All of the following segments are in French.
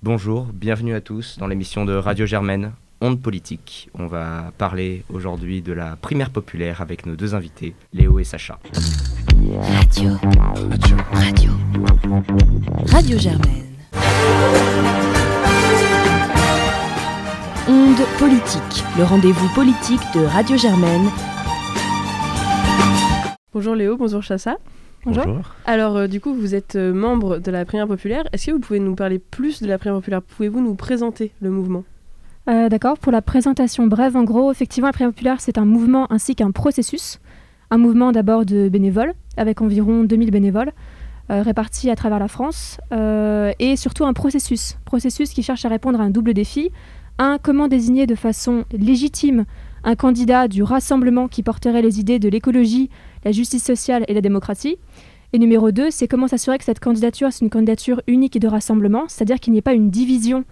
Bonjour, bienvenue à tous dans l'émission de Radio Germaine, Onde Politique. On va parler aujourd'hui de la primaire populaire avec nos deux invités, Léo et Sacha. Radio. Radio. Radio. Radio Germaine. Onde Politique, le rendez-vous politique de Radio Germaine. Bonjour Léo, bonjour Chassa. Bonjour. Alors, euh, du coup, vous êtes euh, membre de la primaire populaire. Est-ce que vous pouvez nous parler plus de la primaire populaire? Pouvez-vous nous présenter le mouvement? Euh, D'accord, pour la présentation brève, en gros, effectivement, la primaire populaire, c'est un mouvement ainsi qu'un processus. Un mouvement d'abord de bénévoles, avec environ 2000 bénévoles, euh, répartis à travers la France, euh, et surtout un processus. Processus qui cherche à répondre à un double défi. Un, comment désigner de façon légitime un candidat du rassemblement qui porterait les idées de l'écologie, la justice sociale et la démocratie. Et numéro 2, c'est comment s'assurer que cette candidature, c'est une candidature unique et de rassemblement, c'est-à-dire qu'il n'y ait pas une division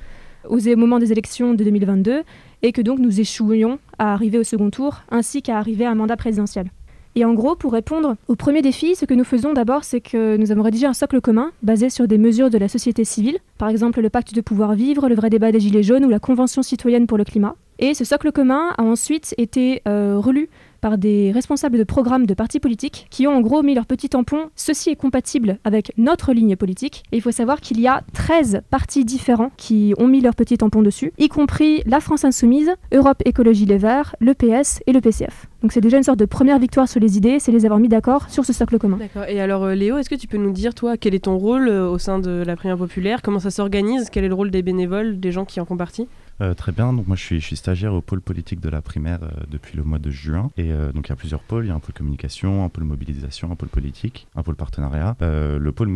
au moment des élections de 2022 et que donc nous échouions à arriver au second tour ainsi qu'à arriver à un mandat présidentiel. Et en gros, pour répondre au premier défi, ce que nous faisons d'abord, c'est que nous avons rédigé un socle commun basé sur des mesures de la société civile, par exemple le pacte de pouvoir vivre, le vrai débat des Gilets jaunes ou la Convention citoyenne pour le climat. Et ce socle commun a ensuite été euh, relu par des responsables de programmes de partis politiques qui ont en gros mis leur petit tampon. Ceci est compatible avec notre ligne politique. Et il faut savoir qu'il y a 13 partis différents qui ont mis leur petit tampon dessus, y compris la France Insoumise, Europe Écologie Les Verts, le PS et le PCF. Donc c'est déjà une sorte de première victoire sur les idées, c'est les avoir mis d'accord sur ce socle commun. D'accord. Et alors, euh, Léo, est-ce que tu peux nous dire, toi, quel est ton rôle euh, au sein de la primaire populaire? Comment ça s'organise? Quel est le rôle des bénévoles, des gens qui en font partie? Euh, très bien, donc moi je suis, stagiaire au pôle politique de la primaire euh, depuis le mois de juin. Et euh, donc il y a plusieurs pôles, il y a un pôle communication, un pôle mobilisation, un pôle politique, un pôle partenariat. Le pôle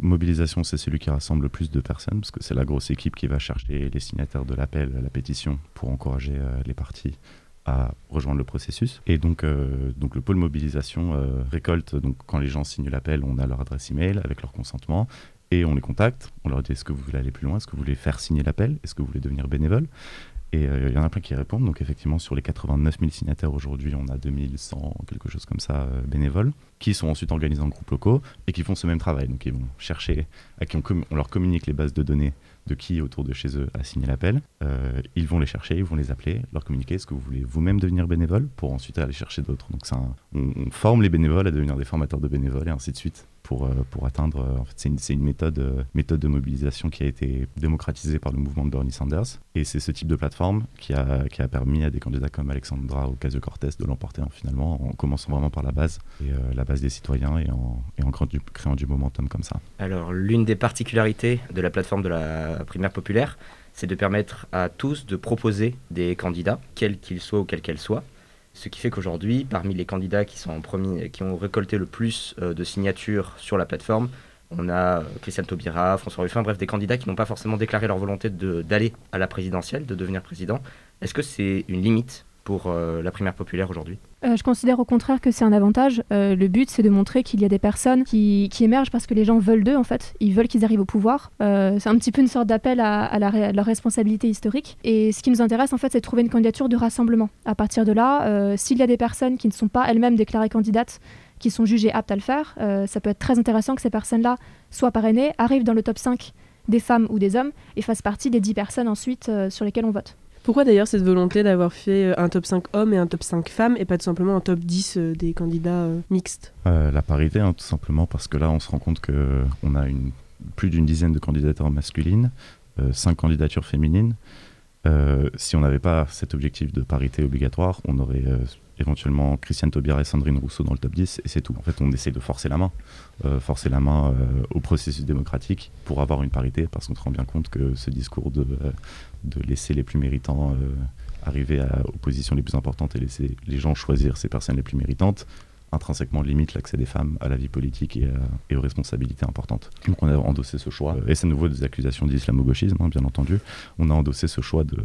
mobilisation, c'est celui qui rassemble le plus de personnes, parce que c'est la grosse équipe qui va chercher les signataires de l'appel, la pétition, pour encourager les partis à rejoindre le processus. Et donc, donc le pôle mobilisation récolte, donc quand les gens signent l'appel, on a leur adresse email avec leur consentement et on les contacte. On leur dit est-ce que vous voulez aller plus loin? Est-ce que vous voulez faire signer l'appel? Est-ce que vous voulez devenir bénévole? Et euh, il y en a plein qui répondent. Donc effectivement, sur les 89 000 signataires aujourd'hui, on a 2100, quelque chose comme ça, euh, bénévoles, qui sont ensuite organisés en groupes locaux et qui font ce même travail. Donc ils vont chercher, à qui on, leur communique les bases de données de qui autour de chez eux a signé l'appel. Euh, ils vont les chercher, ils vont les appeler, leur communiquer est-ce que vous voulez vous-même devenir bénévole? Pour ensuite aller chercher d'autres. Donc on forme les bénévoles à devenir des formateurs de bénévoles et ainsi de suite pour, euh, pour atteindre. euh, en fait, c'est une, euh, méthode de mobilisation qui a été démocratisée par le mouvement de Bernie Sanders. Et c'est ce type de plateforme qui a, permis à des candidats comme Alexandra Ocasio-Cortez de l'emporter hein, finalement, en commençant vraiment par la base, la base des citoyens et en, et en créant, du, créant du momentum comme ça. Alors, l'une des particularités de la plateforme de la primaire populaire, c'est de permettre à tous de proposer des candidats, quels qu'ils soient ou quels qu'elles soient. Ce qui fait qu'aujourd'hui, parmi les candidats qui, sont en premier, qui ont récolté le plus euh, de signatures sur la plateforme, on a euh, Christiane Taubira, François Ruffin, bref, des candidats qui n'ont pas forcément déclaré leur volonté d'aller à la présidentielle, de devenir président. Est-ce que c'est une limite pour euh, la primaire populaire aujourd'hui Euh, je considère au contraire que c'est un avantage. Euh, le but, c'est de montrer qu'il y a des personnes qui, émergent parce que les gens veulent d'eux, en fait. Ils veulent qu'ils arrivent au pouvoir. C'est un petit peu une sorte d'appel à, à leur responsabilité historique. Et ce qui nous intéresse, en fait, c'est de trouver une candidature de rassemblement. À partir de là, s'il y a des personnes qui ne sont pas elles-mêmes déclarées candidates, qui sont jugées aptes à le faire, ça peut être très intéressant que ces personnes-là soient parrainées, arrivent dans le top 5 des femmes ou des hommes et fassent partie des 10 personnes ensuite sur lesquelles on vote. Pourquoi d'ailleurs cette volonté d'avoir fait euh, un top 5 hommes et un top 5 femmes et pas tout simplement un top 10 euh, des candidats euh, mixtes? La parité, hein, tout simplement parce que là, on se rend compte qu'on a plus d'une dizaine de candidatures masculines, euh, cinq candidatures féminines. Si on n'avait pas cet objectif de parité obligatoire, on aurait éventuellement Christiane Taubira et Sandrine Rousseau dans le top 10 et c'est tout. En fait, on essaie de forcer la main, forcer la main au processus démocratique pour avoir une parité parce qu'on se rend bien compte que ce discours de, de laisser les plus méritants euh, arriver à, aux positions les plus importantes et laisser les gens choisir ces personnes les plus méritantes intrinsèquement limite l'accès des femmes à la vie politique et, à- et aux responsabilités importantes. Donc on a endossé ce choix, et c'est nouveau des accusations d'islamo-gauchisme, hein, bien entendu. On a endossé ce choix de,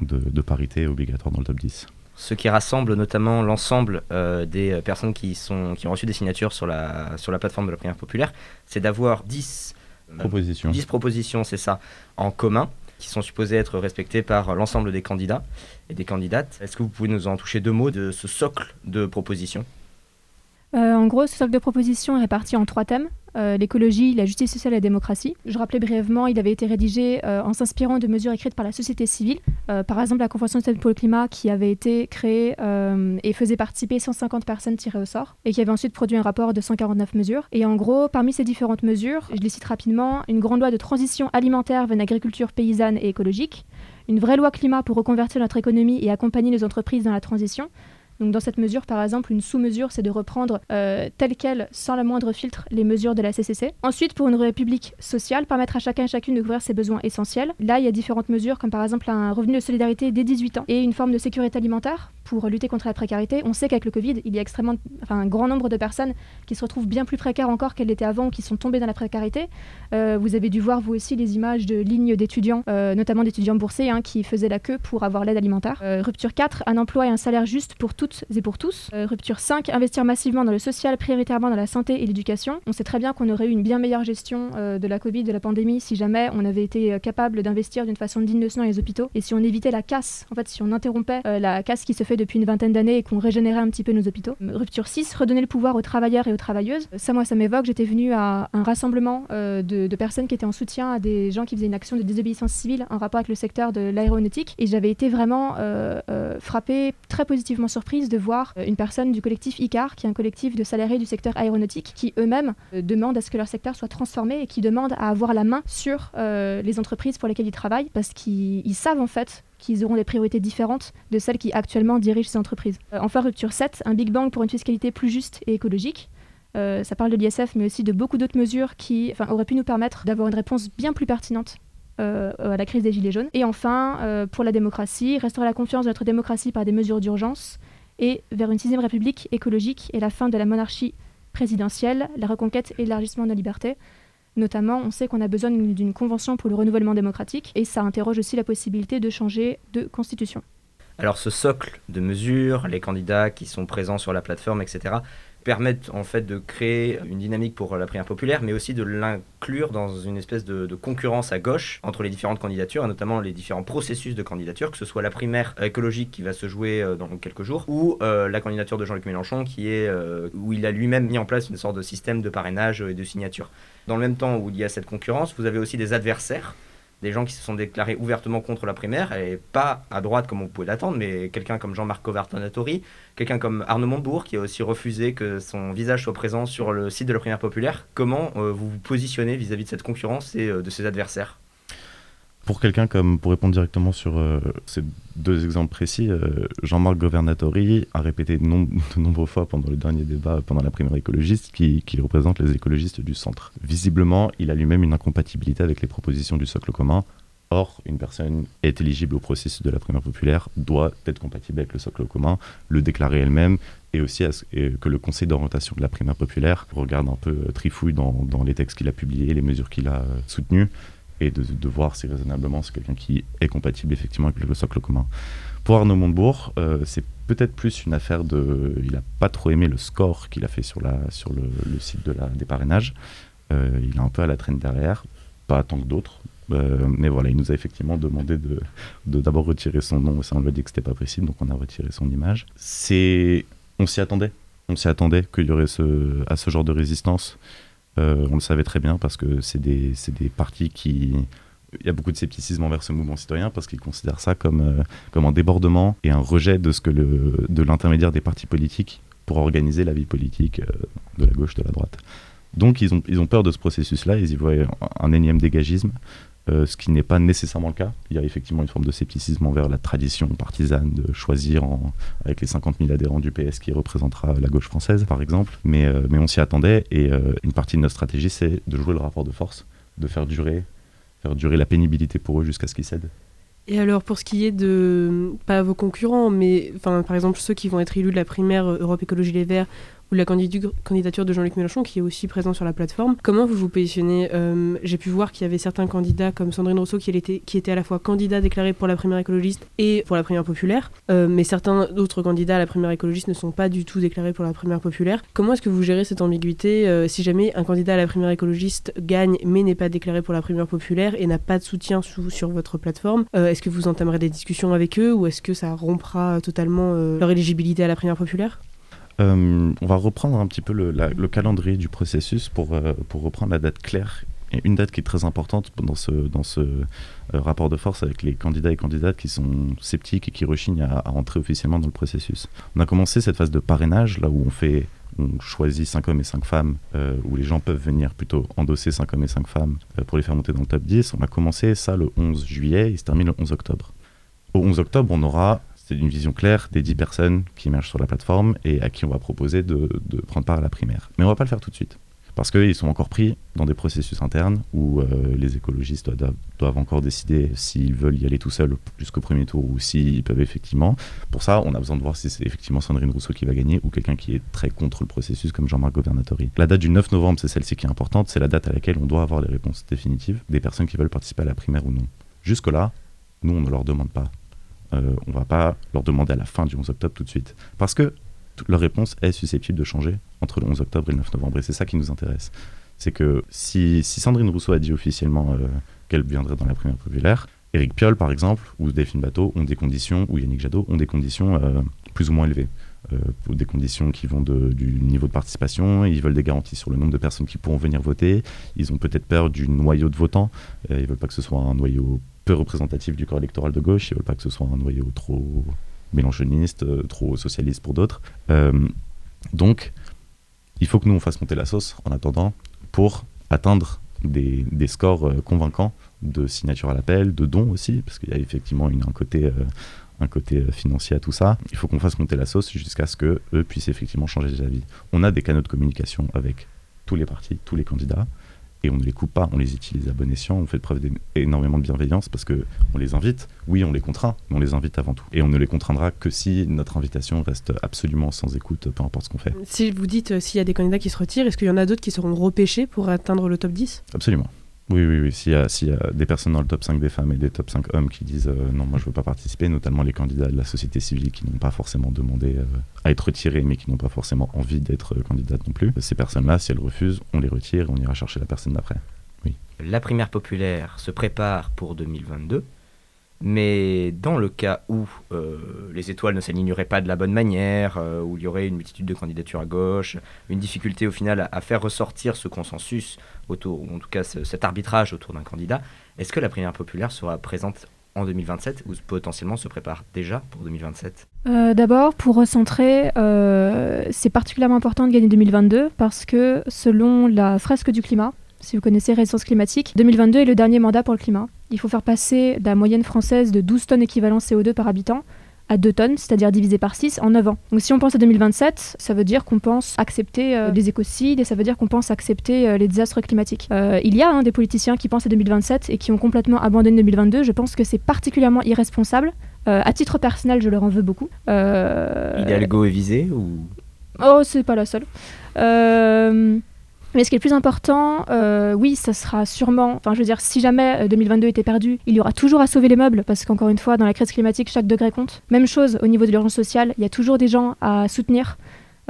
de, de parité obligatoire dans le top 10. Ce qui rassemble notamment l'ensemble euh, des euh, personnes qui, sont, qui ont reçu des signatures sur la, sur la plateforme de la primaire populaire, c'est d'avoir 10, euh, Proposition. 10 propositions, c'est ça, en commun, qui sont supposées être respectées par l'ensemble des candidats et des candidates. Est-ce que vous pouvez nous en toucher deux mots de ce socle de propositions? En gros, ce socle de propositions est réparti en trois thèmes. Euh, l'écologie, la justice sociale et la démocratie. Je rappelais brièvement, il avait été rédigé euh, en s'inspirant de mesures écrites par la société civile. Euh, par exemple, la Convention de pour le climat qui avait été créée et faisait participer 150 personnes tirées au sort et qui avait ensuite produit un rapport de 149 mesures. Et en gros, parmi ces différentes mesures, je les cite rapidement, une grande loi de transition alimentaire vers une agriculture paysanne et écologique, une vraie loi climat pour reconvertir notre économie et accompagner les entreprises dans la transition, donc dans cette mesure, par exemple, une sous-mesure, c'est de reprendre euh, telle quelle, sans le moindre filtre, les mesures de la CCC. Ensuite, pour une république sociale, permettre à chacun et chacune de couvrir ses besoins essentiels. Là, il y a différentes mesures, comme par exemple un revenu de solidarité dès 18 ans et une forme de sécurité alimentaire pour lutter contre la précarité. On sait qu'avec le Covid, il y a extrêmement, enfin, un grand nombre de personnes qui se retrouvent bien plus précaires encore qu'elles l'étaient avant ou qui sont tombées dans la précarité. Euh, vous avez dû voir, vous aussi, les images de lignes d'étudiants, euh, notamment d'étudiants boursiers, hein, qui faisaient la queue pour avoir l'aide alimentaire. rupture 4, un emploi et un salaire juste pour toutes et pour tous. Euh, rupture 5, investir massivement dans le social, prioritairement dans la santé et l'éducation. On sait très bien qu'on aurait eu une bien meilleure gestion euh, de la Covid, de la pandémie, si jamais on avait été euh, capable d'investir d'une façon digne de ce nom les hôpitaux et si on évitait la casse, en fait, si on interrompait la casse qui se fait depuis une vingtaine d'années et qu'on régénérait un petit peu nos hôpitaux. Rupture 6, redonner le pouvoir aux travailleurs et aux travailleuses. Ça, moi, ça m'évoque. J'étais venue à un rassemblement de, de, personnes qui étaient en soutien à des gens qui faisaient une action de désobéissance civile en rapport avec le secteur de l'aéronautique et j'avais été vraiment frappée, très positivement surprise de voir euh, une personne du collectif ICAR, qui est un collectif de salariés du secteur aéronautique, qui eux-mêmes euh, demandent à ce que leur secteur soit transformé et qui demandent à avoir la main sur euh, les entreprises pour lesquelles ils travaillent, parce qu'ils savent en fait qu'ils auront des priorités différentes de celles qui actuellement dirigent ces entreprises. enfin, rupture 7, un Big Bang pour une fiscalité plus juste et écologique. ça parle de l'ISF, mais aussi de beaucoup d'autres mesures qui auraient pu nous permettre d'avoir une réponse bien plus pertinente à la crise des Gilets jaunes. Et enfin, pour la démocratie, restaurer la confiance de notre démocratie par des mesures d'urgence, et vers une sixième république écologique et la fin de la monarchie présidentielle, la reconquête et l'élargissement de la liberté. Notamment, on sait qu'on a besoin d'une convention pour le renouvellement démocratique et ça interroge aussi la possibilité de changer de constitution. Alors ce socle de mesures, les candidats qui sont présents sur la plateforme, etc., permettent en fait de créer une dynamique pour la primaire populaire, mais aussi de l'inclure dans une espèce de, concurrence à gauche entre les différentes candidatures, et notamment les différents processus de candidature, que ce soit la primaire écologique qui va se jouer euh, dans quelques jours, ou euh, la candidature de Jean-Luc Mélenchon, qui est euh, où il a lui-même mis en place une sorte de système de parrainage et de signature. Dans le même temps où il y a cette concurrence, vous avez aussi des adversaires des gens qui se sont déclarés ouvertement contre la primaire, et pas à droite comme on pouvait l'attendre, mais quelqu'un comme Jean-Marc Covartonatori, quelqu'un comme Arnaud Montebourg, qui a aussi refusé que son visage soit présent sur le site de la primaire populaire. Comment euh, vous vous positionnez vis-à-vis de cette concurrence et euh, de ses adversaires? Pour quelqu'un comme, pour répondre directement sur euh, ces deux exemples précis, euh, Jean-Marc Governatori a répété de, nombreuses fois pendant le dernier débat, pendant la primaire écologiste, qu'il représente les écologistes du centre. Visiblement, il a lui-même une incompatibilité avec les propositions du socle commun. Or, une personne est éligible au processus de la primaire populaire, doit être compatible avec le socle commun, le déclarer elle-même, et aussi que le conseil d'orientation de la primaire populaire regarde un peu euh, trifouille dans, dans les textes qu'il a publiés, les mesures qu'il a soutenues, et de, voir si raisonnablement c'est quelqu'un qui est compatible effectivement avec le socle commun. Pour Arnaud Montebourg, euh, c'est peut-être plus une affaire de... Il n'a pas trop aimé le score qu'il a fait sur, la, sur le, site de la, des parrainages. Euh, il est un peu à la traîne derrière, pas tant que d'autres. Euh, mais voilà, il nous a effectivement demandé de d'abord retirer son nom. On lui a dit que c'était pas possible, donc on a retiré son image. C'est, on s'y attendait. On s'y attendait qu'il y aurait ce, à ce genre de résistance. Euh, on le savait très bien parce que c'est des, des partis qui, il y a beaucoup de scepticisme envers ce mouvement citoyen parce qu'ils considèrent ça comme, euh, comme un débordement et un rejet de, ce que le, de l'intermédiaire des partis politiques pour organiser la vie politique euh, de la gauche, de la droite. Donc ils ont, ils ont peur de ce processus-là, ils y voient un énième dégagisme. Euh, ce qui n'est pas nécessairement le cas. Il y a effectivement une forme de scepticisme envers la tradition partisane de choisir avec les 50 000 adhérents du PS qui représentera la gauche française, par exemple. Mais, euh, on s'y attendait et euh, une partie de notre stratégie, c'est de jouer le rapport de force, de faire durer, faire durer la pénibilité pour eux jusqu'à ce qu'ils cèdent. Et alors, pour ce qui est de, pas vos concurrents, mais par exemple ceux qui vont être élus de la primaire Europe Écologie Les Verts ou la candidature de Jean-Luc Mélenchon, qui est aussi présent sur la plateforme. Comment vous vous positionnez euh, J'ai pu voir qu'il y avait certains candidats comme Sandrine Rousseau qui était, qui était à la fois candidat déclaré pour la primaire écologiste et pour la primaire populaire, euh, mais certains autres candidats à la primaire écologiste ne sont pas du tout déclarés pour la primaire populaire. Comment est-ce que vous gérez cette ambiguïté euh, si jamais un candidat à la primaire écologiste gagne mais n'est pas déclaré pour la primaire populaire et n'a pas de soutien sur votre plateforme Est-ce que vous entamerez des discussions avec eux ou est-ce que ça rompra totalement leur éligibilité à la primaire populaire? Euh, on va reprendre un petit peu le, le calendrier du processus pour, euh, pour reprendre la date claire. Et une date qui est très importante dans ce, dans ce euh, rapport de force avec les candidats et candidates qui sont sceptiques et qui rechignent à, à rentrer officiellement dans le processus. On a commencé cette phase de parrainage, là où on fait on choisit 5 hommes et 5 femmes, où les gens peuvent venir plutôt endosser 5 hommes et 5 femmes pour les faire monter dans le top 10. On a commencé ça le 11 juillet, il se termine le 11 octobre. Au 11 octobre, on aura, c'est une vision claire, des 10 personnes qui émergent sur la plateforme et à qui on va proposer de, prendre part à la primaire. Mais on va pas le faire tout de suite parce qu'ils sont encore pris dans des processus internes où euh, les écologistes doivent, doivent encore décider s'ils veulent y aller tout seuls jusqu'au premier tour ou s'ils peuvent effectivement. Pour ça, on a besoin de voir si c'est effectivement Sandrine Rousseau qui va gagner ou quelqu'un qui est très contre le processus comme Jean-Marc Governatori. La date du 9 novembre, c'est celle-ci qui est importante, c'est la date à laquelle on doit avoir les réponses définitives des personnes qui veulent participer à la primaire ou non. Jusque-là, nous, on ne leur demande pas. Euh, on va pas leur demander à la fin du 11 octobre tout de suite. Parce que leur réponse est susceptible de changer entre le 11 octobre et le 9 novembre. Et c'est ça qui nous intéresse. C'est que si, Sandrine Rousseau a dit officiellement euh, qu'elle viendrait dans la primaire populaire, Éric Piolle, par exemple, ou Delphine Bateau ont des conditions, ou Yannick Jadot ont des conditions euh, plus ou moins élevées. Euh, pour des conditions qui vont du niveau de participation, ils veulent des garanties sur le nombre de personnes qui pourront venir voter, ils ont peut-être peur du noyau de votants, ils veulent pas que ce soit un noyau peu représentatif du corps électoral de gauche, ils ne veulent pas que ce soit un noyau trop mélanchoniste, euh, trop socialiste pour d'autres. Euh, donc, il faut que nous, on fasse monter la sauce en attendant pour atteindre des, scores euh, convaincants de signature à l'appel, de dons aussi, parce qu'il y a effectivement un côté, un côté financier à tout ça. Il faut qu'on fasse monter la sauce jusqu'à ce qu'eux puissent effectivement changer d'avis. On a des canaux de communication avec tous les partis, tous les candidats et on ne les coupe pas, on les utilise à bon escient, on fait preuve d'énormément de bienveillance parce que on les invite, oui on les contraint, mais on les invite avant tout. Et on ne les contraindra que si notre invitation reste absolument sans écoute, peu importe ce qu'on fait. Si vous dites euh, s'il y a des candidats qui se retirent, est-ce qu'il y en a d'autres qui seront repêchés pour atteindre le top 10 Absolument. Oui, oui, oui. S'il y, a, des personnes dans le top 5 des femmes et des top 5 hommes qui disent euh, non, moi je veux pas participer, notamment les candidats de la société civile qui n'ont pas forcément demandé euh, à être retirés, mais qui n'ont pas forcément envie d'être euh, candidates non plus, ces personnes-là, si elles refusent, on les retire et on ira chercher la personne d'après. Oui. La primaire populaire se prépare pour 2022. Mais dans le cas où euh, les étoiles ne s'aligneraient pas de la bonne manière, euh, où il y aurait une multitude de candidatures à gauche, une difficulté au final à, faire ressortir ce consensus, autour, ou en tout cas ce, cet arbitrage autour d'un candidat, est-ce que la primaire populaire sera présente en 2027 ou potentiellement se prépare déjà pour 2027 euh, D'abord, pour recentrer, c'est particulièrement important de gagner 2022 parce que selon la fresque du climat, si vous connaissez Résistance climatique, 2022 est le dernier mandat pour le climat. Il faut faire passer la moyenne française de 12 tonnes équivalent CO2 par habitant à 2 tonnes, c'est-à-dire divisé par 6 en 9 ans. Donc si on pense à 2027, ça veut dire qu'on pense accepter euh, les écocides et ça veut dire qu'on pense accepter euh, les désastres climatiques. Euh, il y a hein, des politiciens qui pensent à 2027 et qui ont complètement abandonné 2022. Je pense que c'est particulièrement irresponsable. à titre personnel, je leur en veux beaucoup. Hidalgo est visé ou? Oh, c'est pas la seule. Euh, mais ce qui est le plus important, euh, oui, ça sera sûrement. Enfin, je veux dire, si jamais 2022 était perdu, il y aura toujours à sauver les meubles, parce qu'encore une fois, dans la crise climatique, chaque degré compte. Même chose au niveau de l'urgence sociale, il y a toujours des gens à soutenir.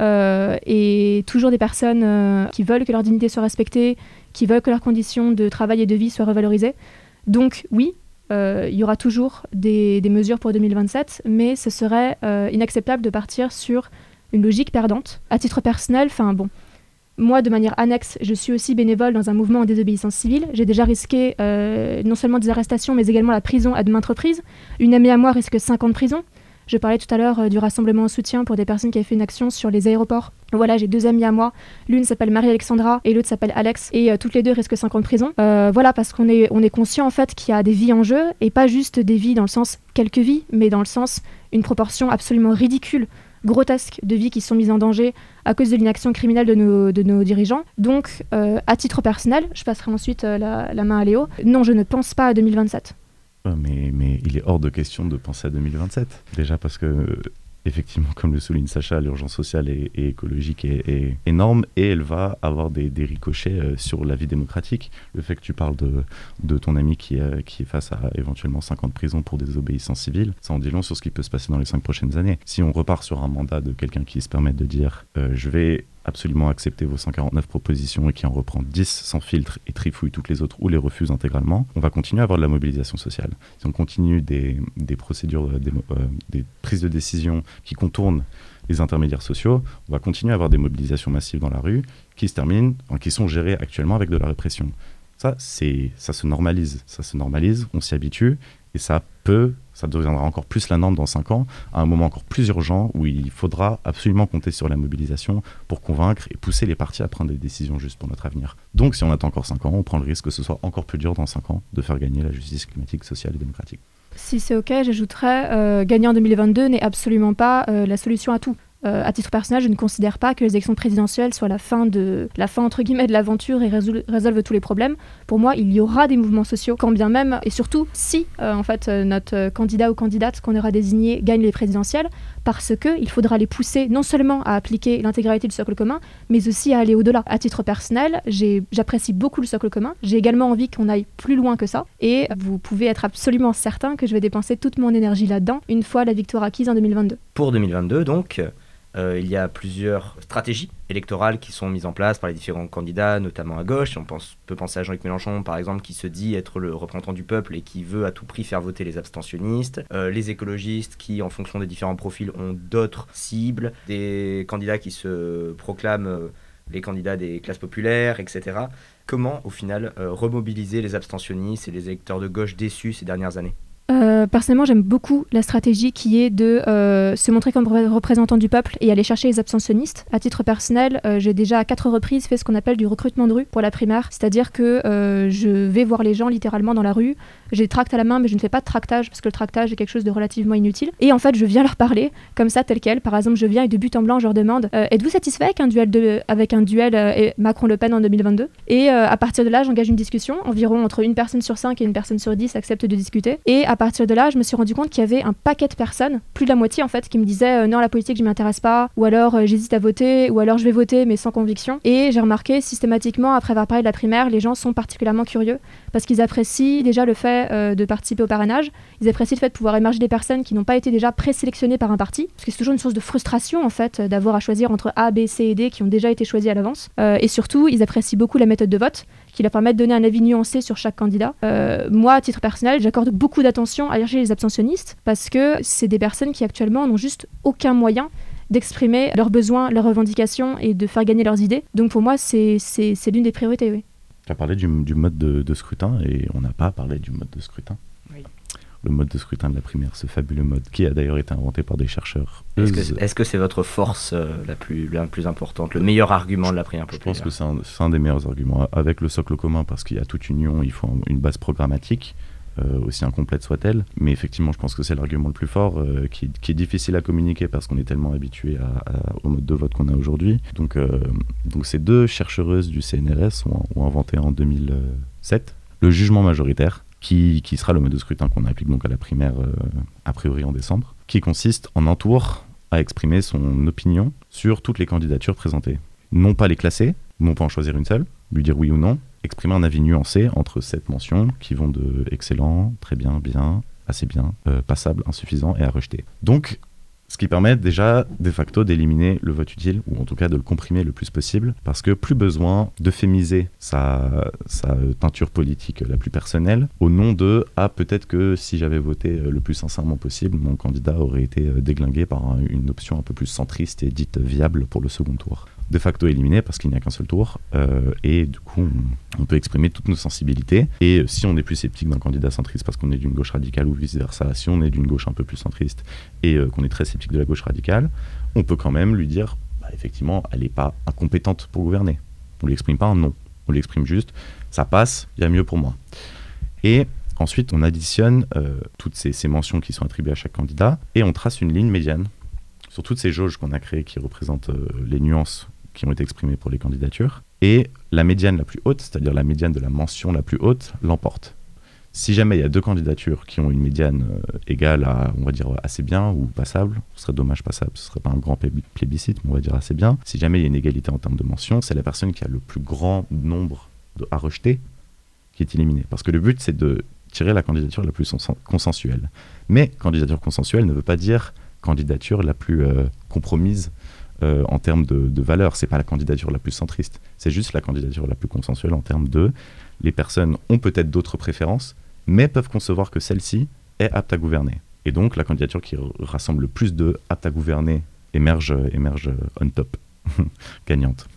Euh, et toujours des personnes euh, qui veulent que leur dignité soit respectée, qui veulent que leurs conditions de travail et de vie soient revalorisées. Donc oui, euh, il y aura toujours des, mesures pour 2027, mais ce serait inacceptable de partir sur une logique perdante. À titre personnel, enfin bon, moi, de manière annexe, je suis aussi bénévole dans un mouvement en désobéissance civile. J'ai déjà risqué euh, non seulement des arrestations, mais également la prison à de maintes reprises. Une amie à moi risque 5 ans de prison. Je parlais tout à l'heure euh, du rassemblement en soutien pour des personnes qui avaient fait une action sur les aéroports. Voilà, j'ai deux amies à moi. L'une s'appelle Marie-Alexandra et l'autre s'appelle Alex. Et euh, toutes les deux risquent 5 ans de prison. Voilà, parce qu'on est, on est conscient en fait qu'il y a des vies en jeu et pas juste des vies dans le sens quelques vies, mais dans le sens une proportion absolument ridicule grotesques de vies qui sont mises en danger à cause de l'inaction criminelle de nos, de nos, dirigeants. Donc, euh, à titre personnel, je passerai ensuite euh, la, la, main à Léo. Non, je ne pense pas à 2027. Mais, mais il est hors de question de penser à 2027. Déjà parce que effectivement, comme le souligne Sacha, l'urgence sociale et, écologique est, énorme et elle va avoir des, ricochets euh, sur la vie démocratique. Le fait que tu parles de, ton ami qui, euh, qui est face à éventuellement 50 ans de prison pour désobéissance civile, ça en dit long sur ce qui peut se passer dans les 5 prochaines années. Si on repart sur un mandat de quelqu'un qui se permet de dire euh, je vais absolument accepter vos 149 propositions et qui en reprend 10 sans filtre et trifouille toutes les autres ou les refuse intégralement, on va continuer à avoir de la mobilisation sociale. Si on continue des, procédures, euh, euh, des, prises de décision qui contournent les intermédiaires sociaux, on va continuer à avoir des mobilisations massives dans la rue qui se terminent, qui sont gérées actuellement avec de la répression. Ça, ça se normalise, ça se normalise, on s'y habitue et ça peut, ça deviendra encore plus la norme dans 5 ans, à un moment encore plus urgent où il faudra absolument compter sur la mobilisation pour convaincre et pousser les partis à prendre des décisions justes pour notre avenir. Donc si on attend encore 5 ans, on prend le risque que ce soit encore plus dur dans 5 ans de faire gagner la justice climatique, sociale et démocratique. Si c'est OK, j'ajouterais, euh, gagner en 2022 n'est absolument pas euh, la solution à tout. Euh, à titre personnel, je ne considère pas que les élections présidentielles soient la fin de la fin entre guillemets de l'aventure et résolvent tous les problèmes. Pour moi, il y aura des mouvements sociaux, quand bien même, et surtout si euh, en fait euh, notre candidat ou candidate qu'on aura désigné gagne les présidentielles, parce que il faudra les pousser non seulement à appliquer l'intégralité du socle commun, mais aussi à aller au-delà. À titre personnel, j'apprécie beaucoup le socle commun. J'ai également envie qu'on aille plus loin que ça, et vous pouvez être absolument certain que je vais dépenser toute mon énergie là-dedans une fois la victoire acquise en 2022. Pour 2022, donc. Euh, il y a plusieurs stratégies électorales qui sont mises en place par les différents candidats, notamment à gauche. On pense, peut penser à Jean-Luc Mélenchon, par exemple, qui se dit être le représentant du peuple et qui veut à tout prix faire voter les abstentionnistes. Euh, les écologistes qui, en fonction des différents profils, ont d'autres cibles. Des candidats qui se proclament euh, les candidats des classes populaires, etc. Comment, au final, remobiliser les abstentionnistes et les électeurs de gauche déçus ces dernières années? Euh, personnellement, j'aime beaucoup la stratégie qui est de euh, se montrer comme représentant du peuple et aller chercher les abstentionnistes. À titre personnel, euh, j'ai déjà à quatre reprises fait ce qu'on appelle du recrutement de rue pour la primaire, c'est-à-dire que je vais voir les gens littéralement dans la rue, j'ai des tracts à la main, mais je ne fais pas de tractage parce que le tractage est quelque chose de relativement inutile. Et en fait, je viens leur parler comme ça, tel quel. Par exemple, je viens et de but en blanc, je leur demande Êtes-vous satisfait avec un duel, avec un duel Macron-Le Pen en 2022 Et à partir de là, j'engage une discussion. Environ entre une personne sur cinq et une personne sur dix accepte de discuter. Partir de là, je me suis rendu compte qu'il y avait un paquet de personnes, plus de la moitié en fait, qui me disaient euh, non, la politique, je m'intéresse pas, ou alors euh, j'hésite à voter, ou alors je vais voter mais sans conviction. Et j'ai remarqué systématiquement, après avoir parlé de la primaire, les gens sont particulièrement curieux parce qu'ils apprécient déjà le fait euh, de participer au parrainage, ils apprécient le fait de pouvoir émerger des personnes qui n'ont pas été déjà présélectionnées par un parti, parce que c'est toujours une source de frustration en fait d'avoir à choisir entre A, B, C et D qui ont déjà été choisis à l'avance. et surtout, ils apprécient beaucoup la méthode de vote qui leur permet de donner un avis nuancé sur chaque candidat. Moi, à titre personnel, j'accorde beaucoup d'attention à chercher les abstentionnistes parce que c'est des personnes qui actuellement n'ont juste aucun moyen d'exprimer leurs besoins, leurs revendications et de faire gagner leurs idées. Donc pour moi, c'est l'une des priorités, oui. Tu as parlé du, mode de, scrutin et on n'a pas parlé du mode de scrutin le mode de scrutin de la primaire, ce fabuleux mode qui a d'ailleurs été inventé par des chercheurs. Est-ce que c'est votre force euh, la, plus, la plus importante, le meilleur argument de la primaire populaire Je pense que c'est un, des meilleurs arguments. Avec le socle commun, parce qu'il y a toute union, il faut une base programmatique. Euh, aussi incomplète soit-elle. Mais effectivement, je pense que c'est l'argument le plus fort, euh, qui, est difficile à communiquer parce qu'on est tellement habitué au mode de vote qu'on a aujourd'hui. Donc, donc ces deux chercheuses du CNRS ont inventé en 2007 le jugement majoritaire, qui, sera le mode de scrutin qu'on applique donc à la primaire euh, a priori en décembre, qui consiste en un tour à exprimer son opinion sur toutes les candidatures présentées. Non pas les classer, non pas en choisir une seule, lui dire oui ou non, exprimer un avis nuancé entre sept mentions qui vont de excellent, très bien, bien, assez bien, euh, passable, insuffisant et à rejeter. Donc ce qui permet déjà de facto d'éliminer le vote utile, ou en tout cas de le comprimer le plus possible, parce que plus besoin d'euphémiser sa, sa teinture politique la plus personnelle, au nom de « Ah, peut-être que si j'avais voté le plus sincèrement possible, mon candidat aurait été déglingué par une option un peu plus centriste et dite viable pour le second tour » de facto éliminé parce qu'il n'y a qu'un seul tour. Euh, et du coup, on, peut exprimer toutes nos sensibilités. Et si on est plus sceptique d'un candidat centriste parce qu'on est d'une gauche radicale ou vice-versa, si on est d'une gauche un peu plus centriste et euh, qu'on est très sceptique de la gauche radicale, on peut quand même lui dire, bah, effectivement, elle n'est pas incompétente pour gouverner. On lui exprime pas un non. On lui exprime juste, ça passe, il y a mieux pour moi. Et ensuite, on additionne euh, toutes ces mentions qui sont attribuées à chaque candidat et on trace une ligne médiane sur toutes ces jauges qu'on a créées qui représentent les nuances qui ont été exprimées pour les candidatures. Et la médiane la plus haute, c'est-à-dire la médiane de la mention la plus haute, l'emporte. Si jamais il y a deux candidatures qui ont une médiane euh, égale à, on va dire, assez bien ou passable, ce serait dommage passable, ce serait pas un grand plébiscite, mais on va dire assez bien. Si jamais il y a une égalité en termes de mention, c'est la personne qui a le plus grand nombre à rejeter qui est éliminée. Parce que le but, c'est de tirer la candidature la plus consensuelle. Mais candidature consensuelle ne veut pas dire candidature la plus euh, compromise euh, en termes de, de valeur. C'est pas la candidature la plus centriste, c'est juste la candidature la plus consensuelle en termes de les personnes ont peut-être d'autres préférences, mais peuvent concevoir que celle-ci est apte à gouverner. Et donc la candidature qui rassemble le plus de apte à gouverner émerge, émerge on top, gagnante.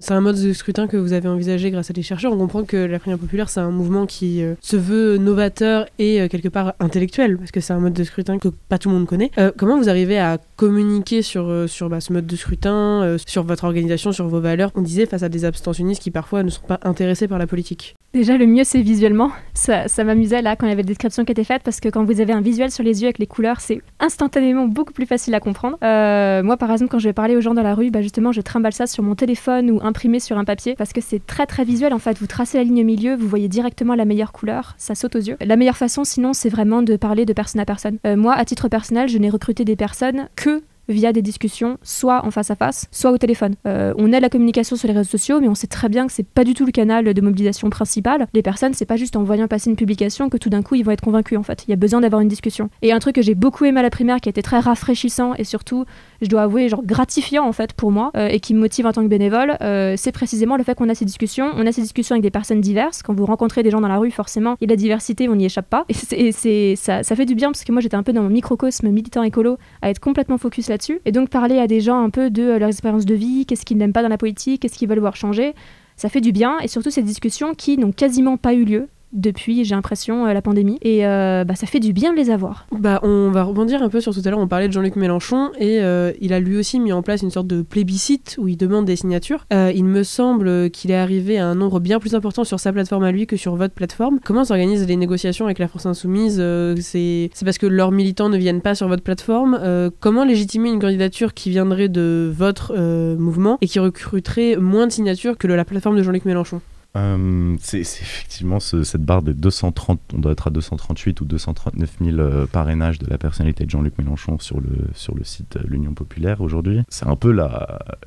C'est un mode de scrutin que vous avez envisagé grâce à des chercheurs. On comprend que la primaire populaire, c'est un mouvement qui euh, se veut novateur et euh, quelque part intellectuel, parce que c'est un mode de scrutin que pas tout le monde connaît. Comment vous arrivez à communiquer sur, sur bah, ce mode de scrutin, sur votre organisation, sur vos valeurs On disait face à des abstentionnistes qui parfois ne sont pas intéressés par la politique. Déjà, le mieux, c'est visuellement. Ça, ça m'amusait là quand il y avait des descriptions qui étaient faites, parce que quand vous avez un visuel sur les yeux avec les couleurs, c'est instantanément beaucoup plus facile à comprendre. moi, par exemple, quand je vais parler aux gens dans la rue, bah, justement, je trimballe ça sur mon téléphone ou imprimé sur un papier parce que c'est très très visuel en fait. Vous tracez la ligne au milieu, vous voyez directement la meilleure couleur, ça saute aux yeux. La meilleure façon sinon c'est vraiment de parler de personne à personne. Euh, moi à titre personnel je n'ai recruté des personnes que via des discussions, soit en face à face, soit au téléphone. Euh, on a la communication sur les réseaux sociaux, mais on sait très bien que c'est pas du tout le canal de mobilisation principal. Les personnes, c'est pas juste en voyant passer une publication que tout d'un coup ils vont être convaincus en fait. Il y a besoin d'avoir une discussion. Et un truc que j'ai beaucoup aimé à la primaire, qui a été très rafraîchissant et surtout, je dois avouer, genre gratifiant en fait pour moi euh, et qui me motive en tant que bénévole, euh, c'est précisément le fait qu'on a ces discussions. On a ces discussions avec des personnes diverses. Quand vous rencontrez des gens dans la rue, forcément, et la diversité, on n'y échappe pas. Et, c'est, ça, ça fait du bien parce que moi j'étais un peu dans mon microcosme militant écolo à être complètement focus Et donc parler à des gens un peu de euh, leur expérience de vie, qu'est-ce qu'ils n'aiment pas dans la politique, qu'est-ce qu'ils veulent voir changer. Ça fait du bien et surtout ces discussions qui n'ont quasiment pas eu lieu depuis, j'ai l'impression, euh, la pandémie. Et euh, bah, ça fait du bien de les avoir. Bah, on va rebondir un peu sur tout à l'heure. On parlait de Jean-Luc Mélenchon et euh, il a lui aussi mis en place une sorte de plébiscite où il demande des signatures. il me semble qu'il est arrivé à un nombre bien plus important sur sa plateforme à lui que sur votre plateforme. Comment s'organisent les négociations avec la France Insoumise C'est parce que leurs militants ne viennent pas sur votre plateforme. comment légitimer une candidature qui viendrait de votre mouvement et qui recruterait moins de signatures que la plateforme de Jean-Luc Mélenchon? Euh, c'est effectivement cette barre des 230, on doit être à 238 ou 239 000 euh, parrainages de la personnalité de Jean-Luc Mélenchon sur le, sur le site euh, L'Union Populaire aujourd'hui. C'est un peu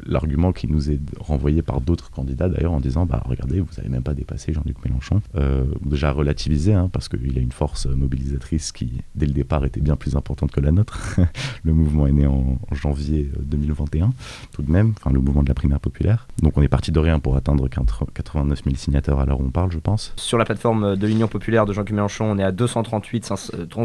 l'argument qui nous est renvoyé par d'autres candidats d'ailleurs en disant bah regardez, vous n'avez même pas dépassé Jean-Luc Mélenchon. déjà relativisé hein, parce qu'il a une force mobilisatrice qui dès le départ était bien plus importante que la nôtre. le mouvement est né en, janvier 2021 tout de même, enfin le mouvement de la primaire populaire. Donc on est parti de rien pour atteindre 89 000 signateurs à l'heure où on parle, je pense. Sur la plateforme de l'Union populaire de Jean-Luc Mélenchon, on est à 238,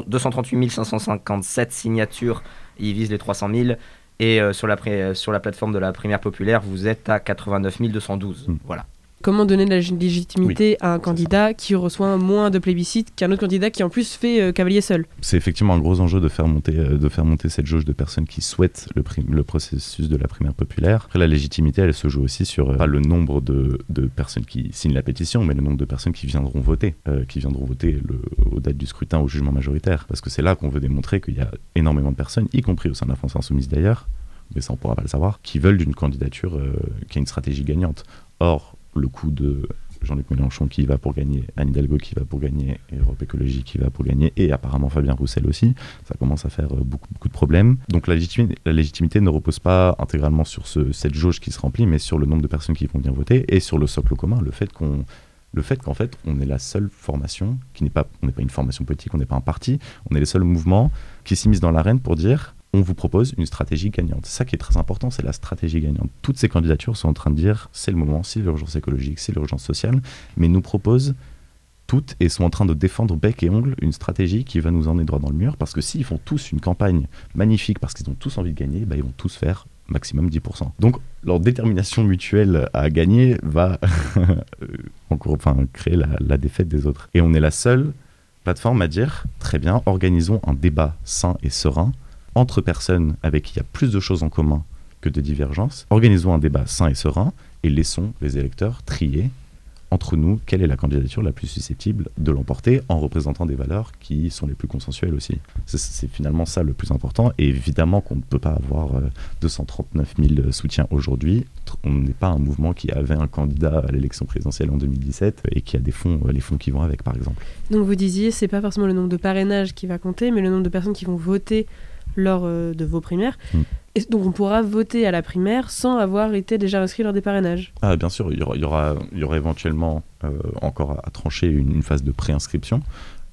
238 557 signatures. Il vise les 300 000. Et euh, sur, la, sur la plateforme de la primaire populaire, vous êtes à 89 212. Hmm. Voilà. Comment donner de la légitimité à un candidat qui reçoit moins de plébiscites qu'un autre candidat qui en plus fait euh, cavalier seul C'est effectivement un gros enjeu de faire monter, euh, de faire monter cette jauge de personnes qui souhaitent le, le processus de la primaire populaire. Après, la légitimité, elle se joue aussi sur euh, pas le nombre de, de, personnes qui signent la pétition, mais le nombre de personnes qui viendront voter, qui viendront voter le, aux dates du scrutin au jugement majoritaire. Parce que c'est là qu'on veut démontrer qu'il y a énormément de personnes, y compris au sein de la France Insoumise d'ailleurs, mais ça on pourra pas le savoir, qui veulent d'une candidature qui a une stratégie gagnante. Or, le coup de Jean-Luc Mélenchon qui va pour gagner, Anne Hidalgo qui va pour gagner, Europe Écologie qui va pour gagner, et apparemment Fabien Roussel aussi. Ça commence à faire euh, beaucoup, de problèmes. Donc la légitimité, ne repose pas intégralement sur ce, cette jauge qui se remplit, mais sur le nombre de personnes qui vont venir voter et sur le socle commun, le fait qu'on qu'en fait on est la seule formation qui n'est pas on n'est pas une formation politique, on n'est pas un parti, on est les seuls mouvements qui s'immiscent dans l'arène pour dire on vous propose une stratégie gagnante. Ça qui est très important, c'est la stratégie gagnante. Toutes ces candidatures sont en train de dire c'est le moment, c'est l'urgence écologique, c'est l'urgence sociale, mais nous proposent toutes et sont en train de défendre bec et ongle une stratégie qui va nous emmener droit dans le mur parce que s'ils font tous une campagne magnifique parce qu'ils ont tous envie de gagner, bah, ils vont tous faire maximum 10%. Donc leur détermination mutuelle à gagner va encore, enfin, créer la défaite des autres. Et on est la seule plateforme à dire très bien, organisons un débat sain et serein entre personnes avec qui il y a plus de choses en commun que de divergences. Organisons un débat sain et serein et laissons les électeurs trier entre nous quelle est la candidature la plus susceptible de l'emporter en représentant des valeurs qui sont les plus consensuelles aussi. C'est finalement ça le plus important. Et évidemment qu'on ne peut pas avoir 239 euh, 000 soutiens aujourd'hui. On n'est pas un mouvement qui avait un candidat à l'élection présidentielle en 2017 et qui a des fonds, euh, les fonds qui vont avec par exemple. Donc vous disiez, c'est pas forcément le nombre de parrainages qui va compter, mais le nombre de personnes qui vont voter lors euh, de vos primaires. Mm. Et donc on pourra voter à la primaire sans avoir été déjà inscrit lors des parrainages. Ah, bien sûr, il y aura, il y aura, éventuellement euh, encore à, trancher une, phase de préinscription.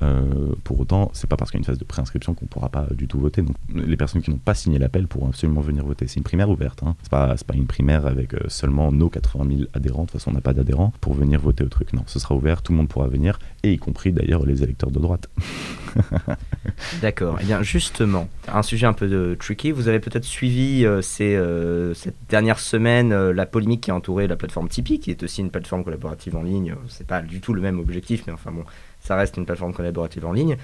Euh, pour autant, c'est pas parce qu'il y a une phase de préinscription qu'on pourra pas du tout voter. Donc, les personnes qui n'ont pas signé l'appel pourront absolument venir voter. C'est une primaire ouverte. Hein. C'est pas, pas une primaire avec euh, seulement nos 80 000 adhérents. De toute façon, on n'a pas d'adhérents pour venir voter au truc. Non, ce sera ouvert. Tout le monde pourra venir, et y compris d'ailleurs les électeurs de droite. D'accord. Eh bien, justement, un sujet un peu de tricky. Vous avez peut-être suivi euh, cette dernière semaine la polémique qui a entouré la plateforme Tipeee, qui est aussi une plateforme collaborative en ligne. C'est pas du tout le même objectif, mais enfin bon, ça reste une plateforme collaborative en ligne,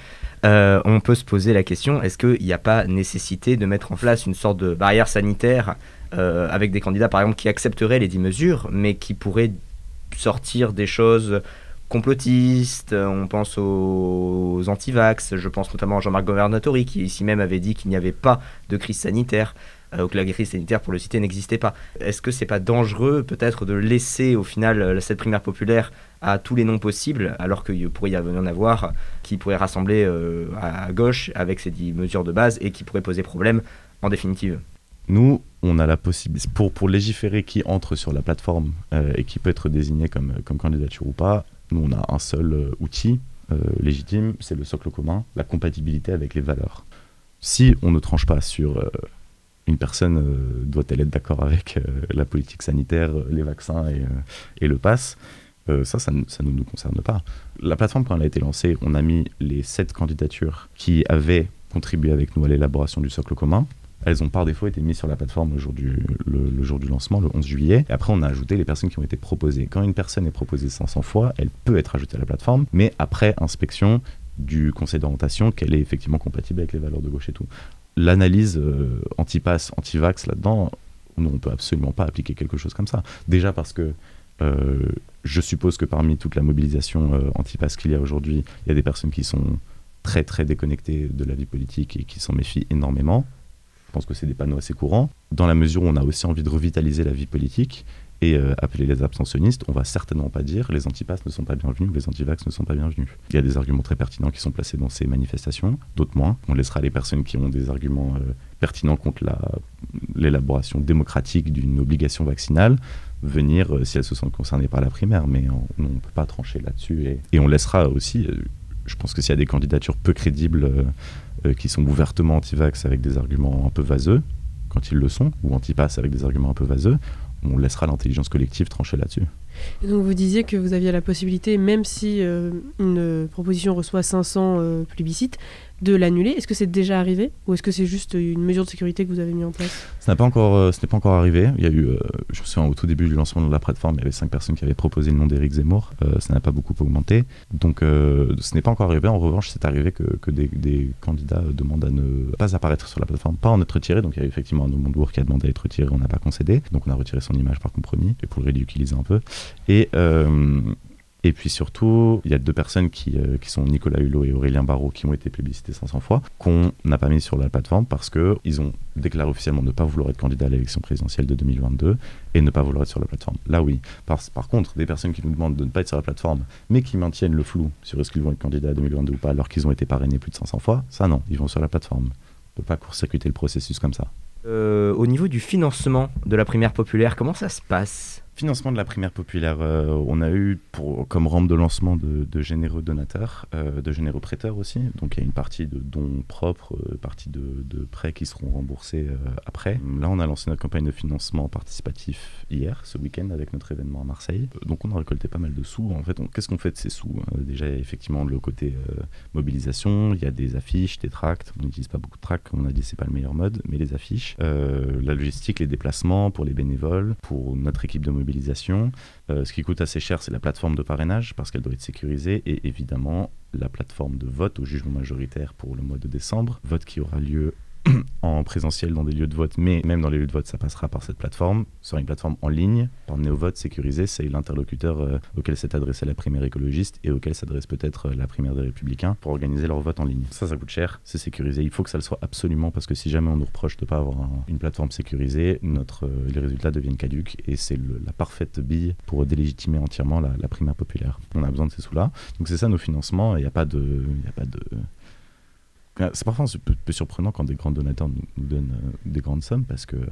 euh, on peut se poser la question, est-ce qu'il n'y a pas nécessité de mettre en place une sorte de barrière sanitaire euh, avec des candidats, par exemple, qui accepteraient les 10 mesures, mais qui pourraient sortir des choses complotistes, on pense aux, anti-vax, je pense notamment à Jean-Marc Governatori qui ici même avait dit qu'il n'y avait pas de crise sanitaire, euh, ou que la crise sanitaire, pour le citer, n'existait pas. Est-ce que c'est pas dangereux peut-être de laisser au final cette primaire populaire à tous les noms possibles, alors qu'il pourrait y en avoir qui pourraient rassembler euh, à gauche avec ces 10 mesures de base et qui pourraient poser problème en définitive nous, on a la possibilité, pour, pour légiférer qui entre sur la plateforme euh, et qui peut être désigné comme, comme candidature ou pas, nous, on a un seul euh, outil légitime, c'est le socle commun, la compatibilité avec les valeurs. Si on ne tranche pas sur une personne doit-elle être d'accord avec la politique sanitaire, les vaccins et, et le pass, euh, ça, ça, ne nous concerne pas. La plateforme, quand elle a été lancée, on a mis les sept candidatures qui avaient contribué avec nous à l'élaboration du socle commun. Elles ont par défaut été mises sur la plateforme le jour, du, le, jour du lancement, le 11 juillet. Et après, on a ajouté les personnes qui ont été proposées. Quand une personne est proposée 500 fois, elle peut être ajoutée à la plateforme, mais après inspection du conseil d'orientation qu'elle est effectivement compatible avec les valeurs de gauche et tout. L'analyse euh, anti-pass, anti-vax là-dedans, nous, on peut absolument pas appliquer quelque chose comme ça. Déjà parce que je suppose que parmi toute la mobilisation euh, anti-pass qu'il y a aujourd'hui, il y a des personnes qui sont très très déconnectées de la vie politique et qui s'en méfient énormément. Je pense que c'est des panneaux assez courants. Dans la mesure où on a aussi envie de revitaliser la vie politique et euh, appeler les abstentionnistes, on va certainement pas dire les anti-pass ne sont pas bienvenus ou les anti-vax ne sont pas bienvenus. Il y a des arguments très pertinents qui sont placés dans ces manifestations, d'autres moins. On laissera les personnes qui ont des arguments pertinents contre l'élaboration démocratique d'une obligation vaccinale venir euh, si elles se sentent concernées par la primaire, mais on ne peut pas trancher là-dessus. Et, on laissera aussi, euh, je pense que s'il y a des candidatures peu crédibles euh, qui sont ouvertement anti-vax avec des arguments un peu vaseux, quand ils le sont, ou anti-pass avec des arguments un peu vaseux, on laissera l'intelligence collective trancher là-dessus. Donc vous disiez que vous aviez la possibilité, même si une proposition reçoit 500 plébiscites, de l'annuler. Est-ce que c'est déjà arrivé ou est-ce que c'est juste une mesure de sécurité que vous avez mis en place? Ce n'est pas encore, euh, pas encore arrivé. Il y a eu, euh, je me souviens au tout début du lancement de la plateforme, il y avait cinq personnes qui avaient proposé le nom d'Éric Zemmour. Euh, ça n'a pas beaucoup augmenté, donc ce n'est pas encore arrivé. En revanche, c'est arrivé que, des, candidats demandent à ne pas apparaître sur la plateforme, pas en être retirés. Donc il y a effectivement un Montebourg qui a demandé à être retiré, on n'a pas concédé, donc on a retiré son image par compromis et pour le réutiliser un peu. Et et puis surtout, il y a deux personnes qui, euh, qui sont Nicolas Hulot et Aurélien Barraud qui ont été plébiscités 500 fois, qu'on n'a pas mis sur la plateforme parce qu'ils ont déclaré officiellement ne pas vouloir être candidat à l'élection présidentielle de 2022 et ne pas vouloir être sur la plateforme. Là oui. Par, par contre, des personnes qui nous demandent de ne pas être sur la plateforme, mais qui maintiennent le flou sur est-ce qu'ils vont être candidats à 2022 ou pas alors qu'ils ont été parrainés plus de 500 fois, ça non, ils vont sur la plateforme. On ne peut pas court-circuiter le processus comme ça. Euh, au niveau du financement de la primaire populaire, comment ça se passe? Financement de la primaire populaire, euh, on a eu pour, comme rampe de lancement de, généreux donateurs, euh, de généreux prêteurs aussi. Donc il y a une partie de dons propres, une partie de, prêts qui seront remboursés après. Là, on a lancé notre campagne de financement participatif hier, ce week-end, avec notre événement à Marseille. donc on a récolté pas mal de sous. En fait, qu'est-ce qu'on fait de ces sous Déjà, effectivement, le côté mobilisation, il y a des affiches, des tracts. On n'utilise pas beaucoup de tracts, on a dit, c'est pas le meilleur mode, mais les affiches. Euh, la logistique, les déplacements pour les bénévoles, pour notre équipe de mobilisation. Euh, ce qui coûte assez cher, c'est la plateforme de parrainage parce qu'elle doit être sécurisée et évidemment la plateforme de vote au jugement majoritaire pour le mois de décembre. Vote qui aura lieu en présentiel dans des lieux de vote, mais même dans les lieux de vote, ça passera par cette plateforme. Sera une plateforme en ligne, par Néovote sécurisé. C'est l'interlocuteur euh, auquel s'est adressée la primaire écologiste et auquel s'adresse peut-être euh, la primaire des républicains pour organiser leur vote en ligne. Ça, ça coûte cher, c'est sécurisé. Il faut que ça le soit absolument parce que si jamais on nous reproche de ne pas avoir une plateforme sécurisée, notre, euh, les résultats deviennent caduques et c'est la parfaite bille pour délégitimer entièrement la, la primaire populaire. On a besoin de ces sous-là. Donc c'est ça nos financements. Il n'y a pas de. Y a pas de c'est parfois un peu, surprenant quand des grands donateurs nous, donnent euh, des grandes sommes parce que euh,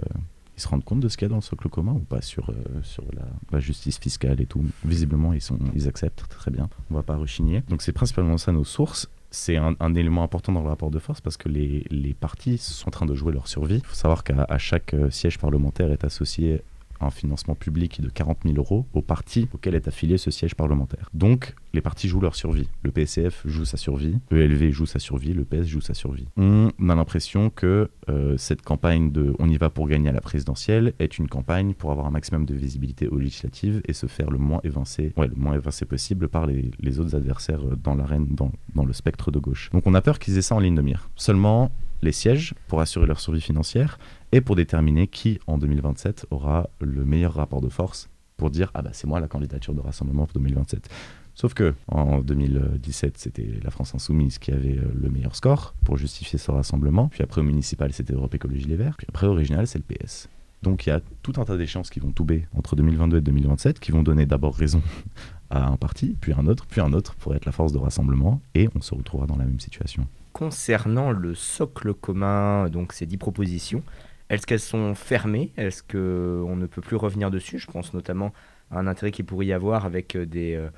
ils se rendent compte de ce qu'il y a dans le socle commun ou pas sur, euh, la, justice fiscale et tout. Visiblement, ils, sont, ils acceptent très bien. On va pas rechigner. Donc c'est principalement ça nos sources. c'est un, élément important dans le rapport de force parce que les partis sont en train de jouer leur survie. Il faut savoir qu'à chaque siège parlementaire est associé un financement public de 40 000 euros au parti auquel est affilié ce siège parlementaire. Donc, les partis jouent leur survie. Le PCF joue sa survie, le LV joue sa survie, le PS joue sa survie. On a l'impression que euh, cette campagne de On y va pour gagner à la présidentielle est une campagne pour avoir un maximum de visibilité aux législatives et se faire le moins évincé, ouais, le moins évincé possible par les, autres adversaires dans l'arène, dans, dans le spectre de gauche. Donc on a peur qu'ils aient ça en ligne de mire. Seulement, les sièges pour assurer leur survie financière et pour déterminer qui, en 2027, aura le meilleur rapport de force pour dire Ah bah c'est moi la candidature de rassemblement pour 2027. Sauf que en 2017, c'était la France Insoumise qui avait euh, le meilleur score pour justifier ce rassemblement. Puis après, au municipal, c'était Europe Écologie Les Verts. Puis après, au régional, c'est le PS. Donc il y a tout un tas d'échéances qui vont tomber entre 2022 et 2027, qui vont donner d'abord raison à un parti, puis un autre, puis un autre, pour être la force de rassemblement, et on se retrouvera dans la même situation. Concernant le socle commun, donc ces dix propositions, est-ce qu'elles sont fermées? Est-ce qu'on ne peut plus revenir dessus? Je pense notamment à un intérêt qu'il pourrait y avoir avec euh, des, euh,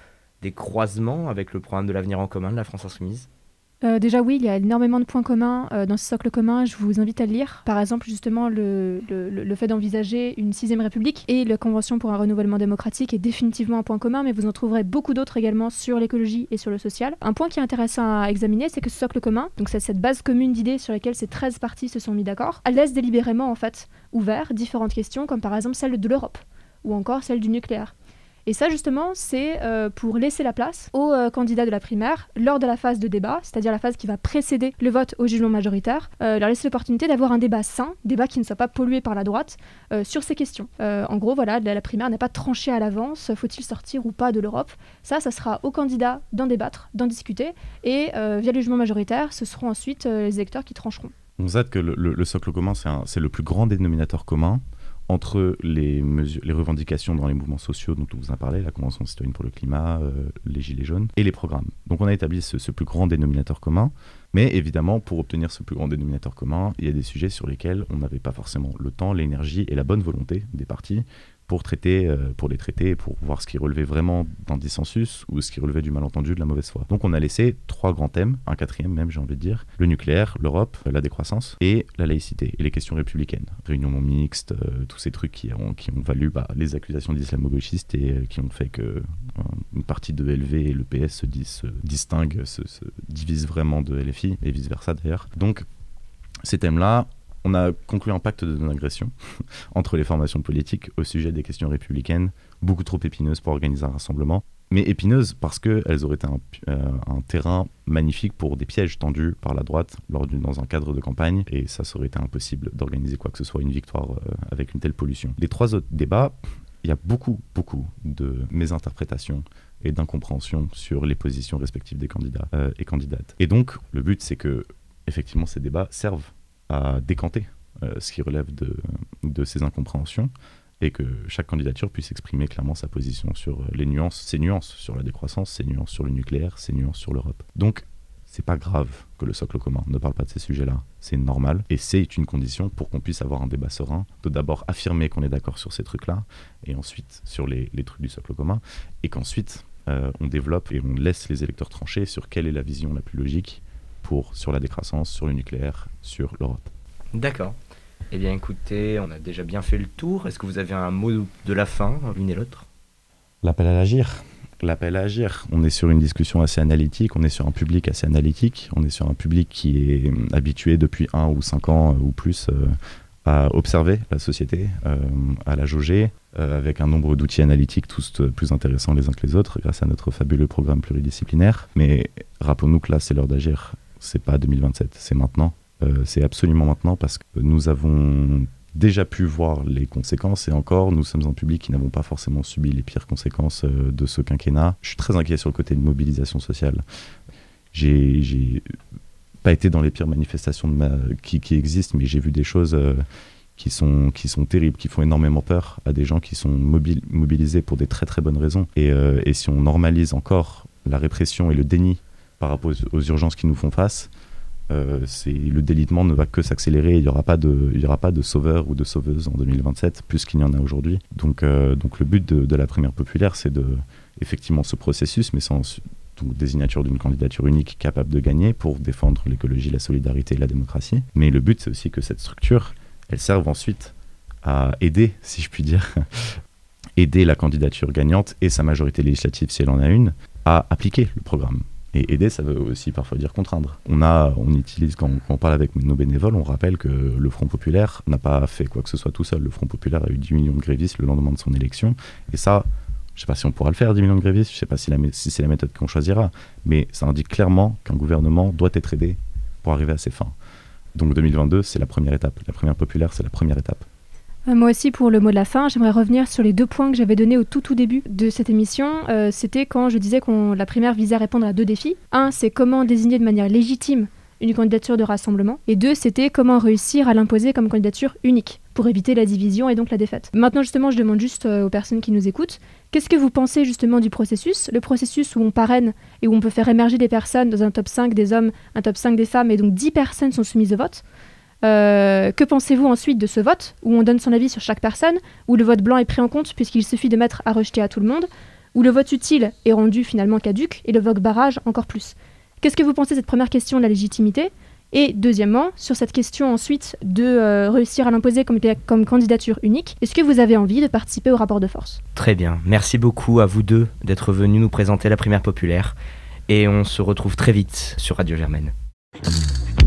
des croisements avec le programme de l'avenir en commun de la France Insoumise euh, déjà oui, il y a énormément de points communs euh, dans ce socle commun, je vous invite à le lire. Par exemple, justement, le, le, fait d'envisager une sixième république et la Convention pour un renouvellement démocratique est définitivement un point commun, mais vous en trouverez beaucoup d'autres également sur l'écologie et sur le social. Un point qui est intéressant à examiner, c'est que ce socle commun, donc cette base commune d'idées sur laquelle ces 13 parties se sont mis d'accord, laisse délibérément en fait ouvert différentes questions, comme par exemple celle de l'Europe ou encore celle du nucléaire. Et ça, justement, c'est euh, pour laisser la place aux euh, candidats de la primaire lors de la phase de débat, c'est-à-dire la phase qui va précéder le vote au jugement majoritaire, euh, leur laisser l'opportunité d'avoir un débat sain, débat qui ne soit pas pollué par la droite, sur ces questions. en gros, voilà, la, primaire n'est pas tranchée à l'avance, faut-il sortir ou pas de l'Europe? Ça, ça sera aux candidats d'en débattre, d'en discuter, et via le jugement majoritaire, ce seront ensuite les électeurs qui trancheront. On sait que le socle commun, c'est le plus grand dénominateur commun entre les, revendications dans les mouvements sociaux dont on vous a parlé, la Convention citoyenne pour le climat, euh, les Gilets jaunes, et les programmes. Donc on a établi ce, plus grand dénominateur commun, mais évidemment, pour obtenir ce plus grand dénominateur commun, il y a des sujets sur lesquels on n'avait pas forcément le temps, l'énergie et la bonne volonté des partis pour, traiter, euh, pour les traiter, pour voir ce qui relevait vraiment d'un dissensus ou ce qui relevait du malentendu, de la mauvaise foi. Donc on a laissé trois grands thèmes, un quatrième même j'ai envie de dire, le nucléaire, l'Europe, la décroissance et la laïcité et les questions républicaines. Réunion mixte, euh, tous ces trucs qui ont, qui ont valu bah, les accusations d'islamo-gauchistes et euh, qui ont fait que une partie de LV et le PS se, se distinguent, se, se divisent vraiment de LFI et vice-versa d'ailleurs. Donc ces thèmes-là, on a conclu un pacte de non-agression entre les formations politiques au sujet des questions républicaines, beaucoup trop épineuses pour organiser un rassemblement, mais épineuses parce qu'elles auraient été euh, un, terrain magnifique pour des pièges tendus par la droite dans un cadre de campagne, et ça, aurait été impossible d'organiser quoi que ce soit une victoire euh, avec une telle pollution. Les trois autres débats, il y a beaucoup, beaucoup de mésinterprétations et d'incompréhensions sur les positions respectives des candidats euh, et candidates. Et donc, le but, c'est que, effectivement, ces débats servent à décanter euh, ce qui relève de, de, ces incompréhensions et que chaque candidature puisse exprimer clairement sa position sur les nuances, ses nuances sur la décroissance, ses nuances sur le nucléaire, ses nuances sur l'Europe. Donc, c'est pas grave que le socle commun ne parle pas de ces sujets-là, c'est normal et c'est une condition pour qu'on puisse avoir un débat serein, de d'abord affirmer qu'on est d'accord sur ces trucs-là et ensuite sur les, les, trucs du socle commun et qu'ensuite euh, on développe et on laisse les électeurs trancher sur quelle est la vision la plus logique pour, sur la décroissance, sur le nucléaire, sur l'Europe. D'accord. Eh bien écoutez, on a déjà bien fait le tour. Est-ce que vous avez un mot de la fin, l'une et l'autre? L'appel à l'agir. L'appel à agir. On est sur une discussion assez analytique, on est sur un public assez analytique, on est sur un public qui est habitué depuis un ou cinq ans euh, ou plus euh, à observer la société, euh, à la jauger, avec un nombre d'outils analytiques tous plus intéressants les uns que les autres grâce à notre fabuleux programme pluridisciplinaire. Mais rappelons-nous que là, c'est l'heure d'agir c'est pas 2027, c'est maintenant. Euh, c'est absolument maintenant parce que nous avons déjà pu voir les conséquences et encore, nous sommes un public qui n'avons pas forcément subi les pires conséquences euh, de ce quinquennat. Je suis très inquiet sur le côté de mobilisation sociale. J'ai pas été dans les pires manifestations qui, existent, mais j'ai vu des choses euh, qui, sont, terribles, qui font énormément peur à des gens qui sont mobilisés pour des très très bonnes raisons. Et si on normalise encore la répression et le déni par rapport aux, urgences qui nous font face, euh, le délitement ne va que s'accélérer. Il n'y aura pas de, il aura pas de sauveur ou de sauveuse en 2027, plus qu'il y en a aujourd'hui. Donc, euh, donc le but de, la primaire populaire, c'est effectivement ce processus, mais donc désignature d'une candidature unique capable de gagner pour défendre l'écologie, la solidarité et la démocratie. Mais le but, c'est aussi que cette structure, elle serve ensuite à aider, si je puis dire, aider la candidature gagnante et sa majorité législative, si elle en a une, à appliquer le programme. Et aider, ça veut aussi parfois dire contraindre. On a, on utilise quand, on parle avec nos bénévoles, on rappelle que le Front populaire n'a pas fait quoi que ce soit tout seul. Le Front populaire a eu 10 millions de grévistes le lendemain de son élection, et ça, je ne sais pas si on pourra le faire, 10 millions de grévistes, je ne sais pas si, si c'est la méthode qu'on choisira, mais ça indique clairement qu'un gouvernement doit être aidé pour arriver à ses fins. Donc 2022, c'est la première étape. La première populaire, c'est la première étape. Euh, moi aussi, pour le mot de la fin, j'aimerais revenir sur les deux points que j'avais donnés au tout début de cette émission. Euh, c'était quand je disais que la primaire visait à répondre à deux défis. Un, c'est comment désigner de manière légitime une candidature de rassemblement. Et deux, c'était comment réussir à l'imposer comme candidature unique pour éviter la division et donc la défaite. Maintenant, justement, je demande juste euh, aux personnes qui nous écoutent, qu'est-ce que vous pensez justement du processus? Le processus où on parraine et où on peut faire émerger des personnes dans un top 5 des hommes, un top 5 des femmes, et donc 10 personnes sont soumises au vote. Euh, que pensez-vous ensuite de ce vote, où on donne son avis sur chaque personne, où le vote blanc est pris en compte puisqu'il suffit de mettre à rejeter à tout le monde, où le vote utile est rendu finalement caduque et le vote barrage encore plus? Qu'est-ce que vous pensez de cette première question de la légitimité? Et deuxièmement, sur cette question ensuite de euh, réussir à l'imposer comme, comme candidature unique, est-ce que vous avez envie de participer au rapport de force? Très bien, merci beaucoup à vous deux d'être venus nous présenter la primaire populaire. Et on se retrouve très vite sur Radio Germaine.